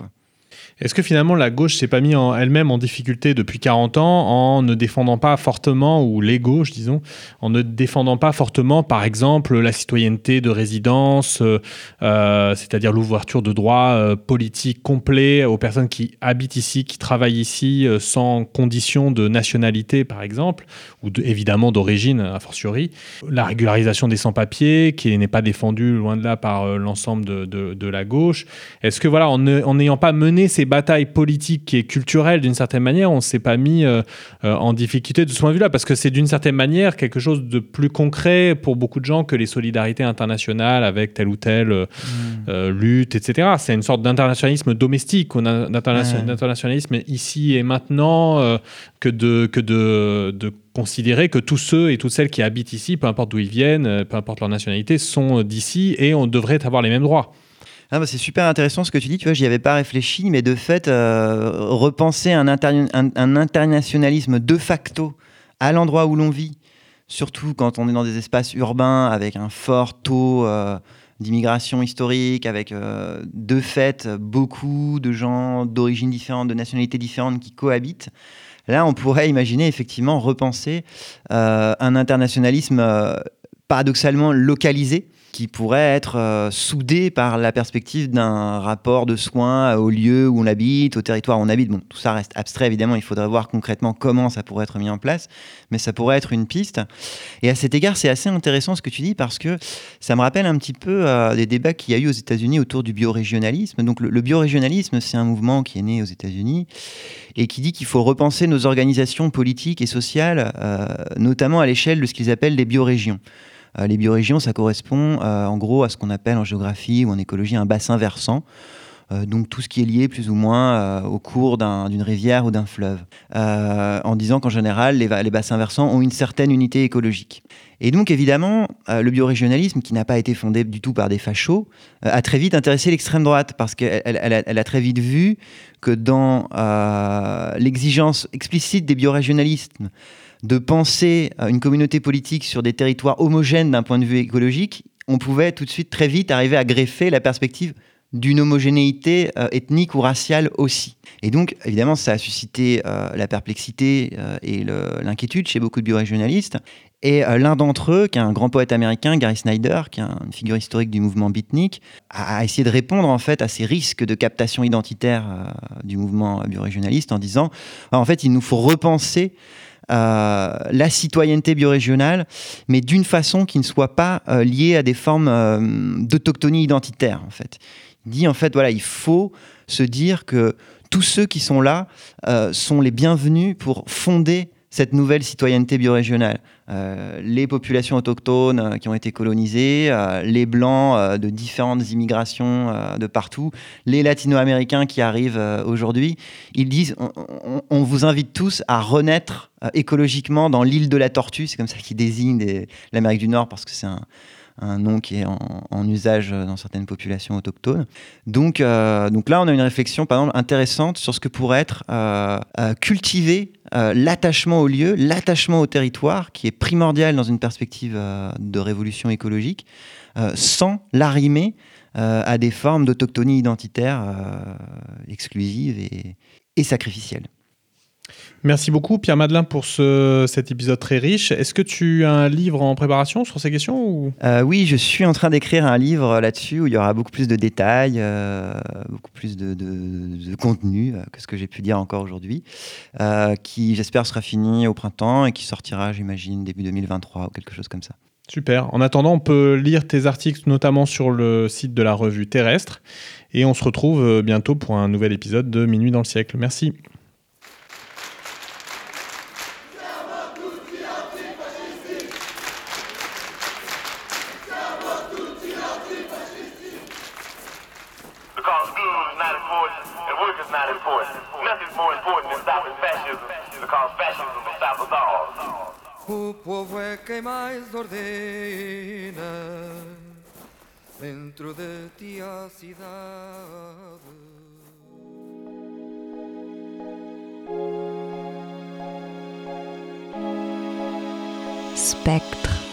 Est-ce que finalement la gauche s'est pas mise elle-même en difficulté depuis 40 ans en ne défendant pas fortement, ou les gauches disons, en ne défendant pas fortement par exemple la citoyenneté de résidence, c'est-à-dire l'ouverture de droits politiques complets aux personnes qui habitent ici, qui travaillent ici sans condition de nationalité par exemple, ou évidemment d'origine a fortiori, la régularisation des sans-papiers qui n'est pas défendue loin de là par l'ensemble de, de, la gauche. Est-ce que voilà, en n'ayant pas mené ces batailles politiques et culturelles, d'une certaine manière, on ne s'est pas mis euh, euh, en difficulté de ce point de vue-là, parce que c'est d'une certaine manière quelque chose de plus concret pour beaucoup de gens que les solidarités internationales avec telle ou telle euh, mm. lutte, etc. C'est une sorte d'internationalisme domestique, d'internationalisme ici et maintenant que de, que de, de considérer que tous ceux et toutes celles qui habitent ici, peu importe d'où ils viennent, peu importe leur nationalité, sont d'ici et on devrait avoir les mêmes droits. Ah bah, c'est super intéressant ce que tu dis, tu vois, j'y avais pas réfléchi, mais de fait, euh, repenser un, internationalisme de facto à l'endroit où l'on vit, surtout quand on est dans des espaces urbains avec un fort taux euh, d'immigration historique, avec euh, de fait beaucoup de gens d'origines différentes, de nationalités différentes qui cohabitent. Là, on pourrait imaginer effectivement repenser un internationalisme paradoxalement localisé, qui pourrait être euh, soudé par la perspective d'un rapport de soins au lieu où on habite, au territoire où on habite. Bon, tout ça reste abstrait, évidemment, il faudrait voir concrètement comment ça pourrait être mis en place, mais ça pourrait être une piste. Et à cet égard, c'est assez intéressant ce que tu dis parce que ça me rappelle un petit peu euh, des débats qu'il y a eu aux États-Unis autour du biorégionalisme. Donc le, biorégionalisme, c'est un mouvement qui est né aux États-Unis et qui dit qu'il faut repenser nos organisations politiques et sociales, euh, notamment à l'échelle de ce qu'ils appellent des biorégions. Euh, les biorégions, ça correspond euh, en gros à ce qu'on appelle en géographie ou en écologie un bassin versant. Euh, donc tout ce qui est lié plus ou moins au cours d'une rivière ou d'un fleuve, en disant qu'en général les, bassins versants ont une certaine unité écologique. Et donc évidemment, le biorégionalisme, qui n'a pas été fondé du tout par des fachos, a très vite intéressé l'extrême droite, parce qu'elle elle, a très vite vu que dans l'exigence explicite des biorégionalistes, de penser une communauté politique sur des territoires homogènes d'un point de vue écologique, on pouvait tout de suite très vite arriver à greffer la perspective d'une homogénéité ethnique ou raciale aussi. Et donc, évidemment, ça a suscité la perplexité et l'inquiétude chez beaucoup de biorégionalistes. Et euh, l'un d'entre eux, qui est un grand poète américain, Gary Snyder, qui est une figure historique du mouvement beatnik, a, essayé de répondre en fait à ces risques de captation identitaire euh, du mouvement biorégionaliste en disant, en fait, il nous faut repenser euh, la citoyenneté biorégionale, mais d'une façon qui ne soit pas liée à des formes d'autochtonie identitaire. En fait, il dit en fait voilà, il faut se dire que tous ceux qui sont là sont les bienvenus pour fonder cette nouvelle citoyenneté biorégionale. Euh, les populations autochtones euh, qui ont été colonisées, euh, les blancs de différentes immigrations de partout, les latino-américains qui arrivent aujourd'hui, ils disent on, vous invite tous à renaître écologiquement dans l'île de la Tortue, c'est comme ça qu'ils désignent l'Amérique du Nord parce que c'est un, nom qui est en, usage dans certaines populations autochtones. Donc, donc là, on a une réflexion, par exemple, intéressante sur ce que pourrait être euh, cultiver l'attachement au lieu, l'attachement au territoire, qui est primordial dans une perspective de révolution écologique, sans l'arrimer à des formes d'autochtonie identitaire exclusives et, et sacrificielles. Merci beaucoup Pierre Madelin pour ce, cet épisode très riche. Est-ce que tu as un livre en préparation sur ces questions ou... Euh, oui, je suis en train d'écrire un livre là-dessus où il y aura beaucoup plus de détails, euh, beaucoup plus de, de, contenu euh, que ce que j'ai pu dire encore aujourd'hui, qui j'espère sera fini au printemps et qui sortira, j'imagine, début 2023 ou quelque chose comme ça. Super. En attendant, on peut lire tes articles notamment sur le site de la revue Terrestre et on se retrouve bientôt pour un nouvel épisode de Minuit dans le siècle. Merci. important. Nothing's more important than stopping fascism, because fascism will stop us all. O povo é quem mais ordena dentro de ti a cidade. Spectre.